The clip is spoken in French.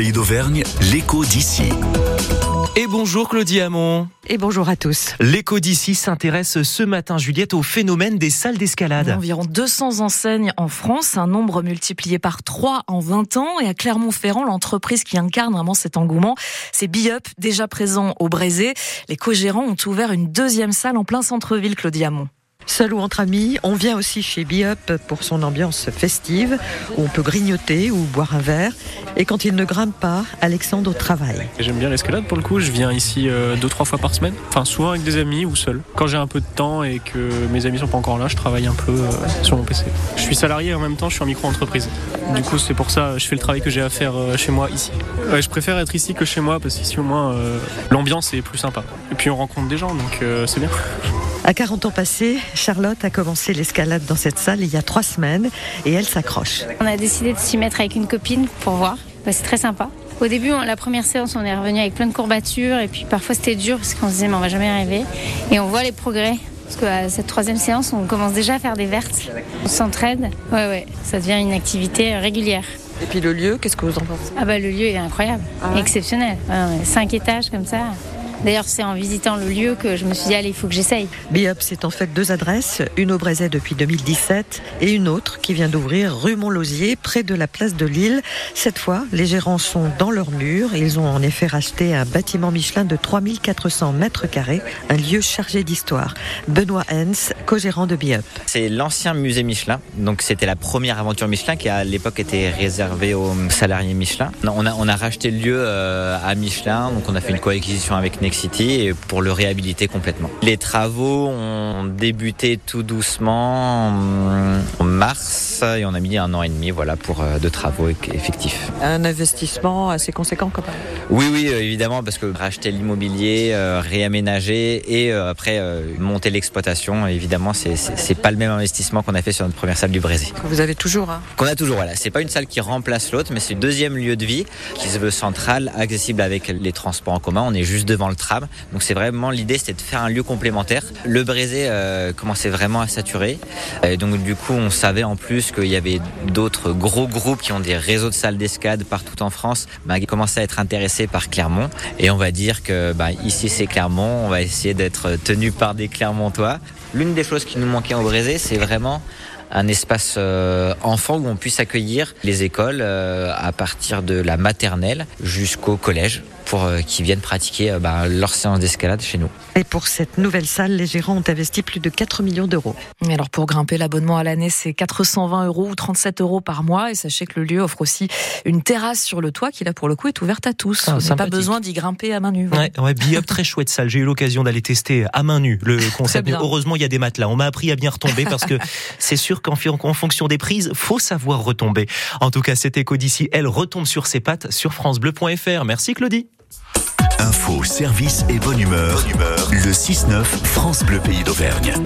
Pays d'Auvergne, l'écho d'ici. Et bonjour Claudie Hamon. Et bonjour à tous. L'écho d'ici s'intéresse ce matin, Juliette, au phénomène des salles d'escalade. Environ 200 enseignes en France, un nombre multiplié par 3 en 20 ans. Et à Clermont-Ferrand, l'entreprise qui incarne vraiment cet engouement, c'est Biup, déjà présent au Brézé. Les co-gérants ont ouvert une deuxième salle en plein centre-ville, Claudie Hamon. Seul ou entre amis, on vient aussi chez Biup pour son ambiance festive, où on peut grignoter ou boire un verre. Et quand il ne grimpe pas, Alexandre travaille. J'aime bien l'escalade pour le coup, je viens ici euh, deux trois fois par semaine, enfin souvent avec des amis ou seul. Quand j'ai un peu de temps et que mes amis sont pas encore là, je travaille un peu euh, sur mon PC. Je suis salarié et en même temps je suis en micro-entreprise. Du coup c'est pour ça je fais le travail que j'ai à faire euh, chez moi ici. Je préfère être ici que chez moi parce qu'ici au moins l'ambiance est plus sympa. Et puis on rencontre des gens donc c'est bien. À 40 ans passés, Charlotte a commencé l'escalade dans cette salle il y a trois semaines et elle s'accroche. On a décidé de s'y mettre avec une copine pour voir. Bah, c'est très sympa. Au début, la première séance, on est revenu avec plein de courbatures et puis parfois c'était dur parce qu'on se disait mais on va jamais arriver. Et on voit les progrès. Parce qu'à cette troisième séance, on commence déjà à faire des vertes. On s'entraide. Ouais, ouais, ça devient une activité régulière. Et puis le lieu, qu'est-ce que vous en pensez? Ah bah le lieu est incroyable, ah exceptionnel. cinq étages comme ça. D'ailleurs, c'est en visitant le lieu que je me suis dit, allez, il faut que j'essaye. Biop, c'est en fait deux adresses, une au Brézet depuis 2017 et une autre qui vient d'ouvrir rue Montlosier, près de la place de Lille. Cette fois, les gérants sont dans leur mur. Ils ont en effet racheté un bâtiment Michelin de 3400 mètres carrés, un lieu chargé d'histoire. Benoît Hens, co-gérant de Biop. C'est l'ancien musée Michelin, donc c'était la première aventure Michelin qui à l'époque était réservée aux salariés Michelin. On a, on a racheté le lieu euh, à Michelin, donc on a fait une coacquisition avec City pour le réhabiliter complètement. Les travaux ont débuté tout doucement en mars et on a mis un an et demi voilà, pour euh, de travaux effectifs. Un investissement assez conséquent quand même Oui, oui, euh, évidemment, parce que racheter l'immobilier, euh, réaménager et après monter l'exploitation, évidemment, c'est pas le même investissement qu'on a fait sur notre première salle du Brésil. Vous avez toujours hein Qu'on a toujours, voilà. C'est pas une salle qui remplace l'autre, mais c'est le deuxième lieu de vie qui se veut central, accessible avec les transports en commun. On est juste devant le Donc c'est vraiment l'idée, c'était de faire un lieu complémentaire. Le Brézé euh, commençait vraiment à saturer. Et donc du coup, on savait en plus qu'il y avait d'autres gros groupes qui ont des réseaux de salles d'escade partout en France, qui commençaient à être intéressés par Clermont. Et on va dire que bah, ici c'est Clermont, on va essayer d'être tenu par des Clermontois. L'une des choses qui nous manquait au Brézé, c'est vraiment un espace euh, enfant où on puisse accueillir les écoles euh, à partir de la maternelle jusqu'au collège pour euh, qu'ils viennent pratiquer bah, leur séance d'escalade chez nous. Et pour cette nouvelle salle, les gérants ont investi plus de 4 millions d'euros. Et alors pour grimper l'abonnement à l'année, c'est 420 euros ou 37 euros par mois. Et sachez que le lieu offre aussi une terrasse sur le toit qui là pour le coup est ouverte à tous. Ah, Vous n'avez pas besoin d'y grimper à main nue. Ouais, ouais très chouette salle. J'ai eu l'occasion d'aller tester à main nue le concept. Heureusement, il y a des matelas. On m'a appris à bien retomber parce que c'est sûr qu'en fonction des prises, faut savoir retomber. En tout cas, cette écho d'ici, elle retombe sur ses pattes sur francebleu.fr. Merci Claudie. Info, service et bonne humeur. Bonne humeur. Le 6-9 France Bleu Pays d'Auvergne.